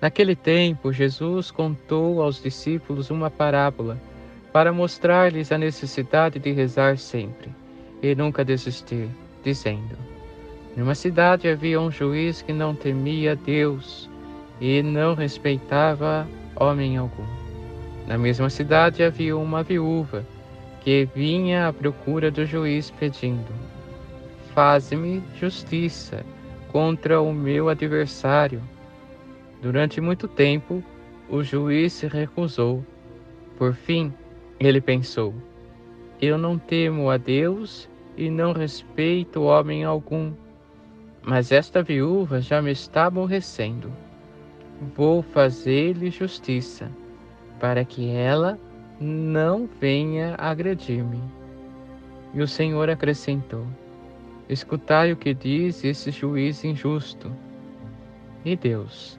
Naquele tempo, Jesus contou aos discípulos uma parábola para mostrar-lhes a necessidade de rezar sempre e nunca desistir, dizendo: Numa cidade havia um juiz que não temia Deus e não respeitava homem algum. Na mesma cidade havia uma viúva que vinha à procura do juiz pedindo: Faze-me justiça contra o meu adversário Durante muito tempo, o juiz se recusou. Por fim, ele pensou: Eu não temo a Deus e não respeito homem algum. Mas esta viúva já me está aborrecendo. Vou fazer-lhe justiça, para que ela não venha agredir-me. E o Senhor acrescentou: Escutai o que diz esse juiz injusto. E Deus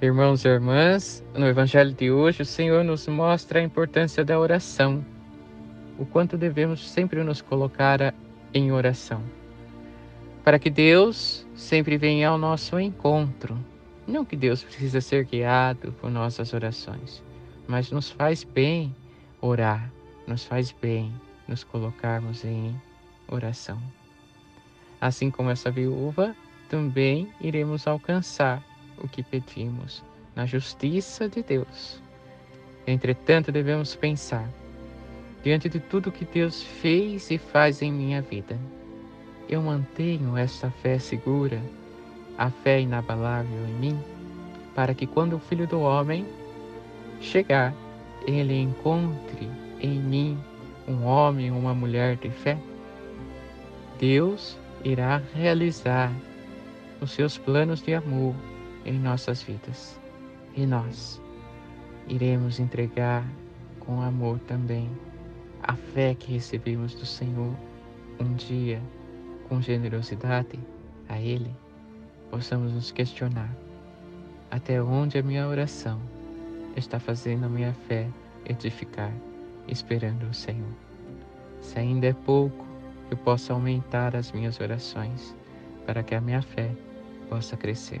Irmãos e irmãs, no Evangelho de hoje, o Senhor nos mostra a importância da oração, o quanto devemos sempre nos colocar em oração, para que Deus sempre venha ao nosso encontro. Não que Deus precisa ser guiado por nossas orações, mas nos faz bem orar, nos faz bem nos colocarmos em oração. Assim como essa viúva, também iremos alcançar o que pedimos na justiça de Deus. Entretanto, devemos pensar, diante de tudo que Deus fez e faz em minha vida, eu mantenho esta fé segura, a fé inabalável em mim, para que quando o Filho do Homem chegar, ele encontre em mim um homem ou uma mulher de fé. Deus irá realizar os seus planos de amor em nossas vidas. E nós iremos entregar com amor também a fé que recebemos do Senhor um dia com generosidade a Ele, possamos nos questionar até onde a minha oração está fazendo a minha fé edificar, esperando o Senhor. Se ainda é pouco, eu posso aumentar as minhas orações para que a minha fé possa crescer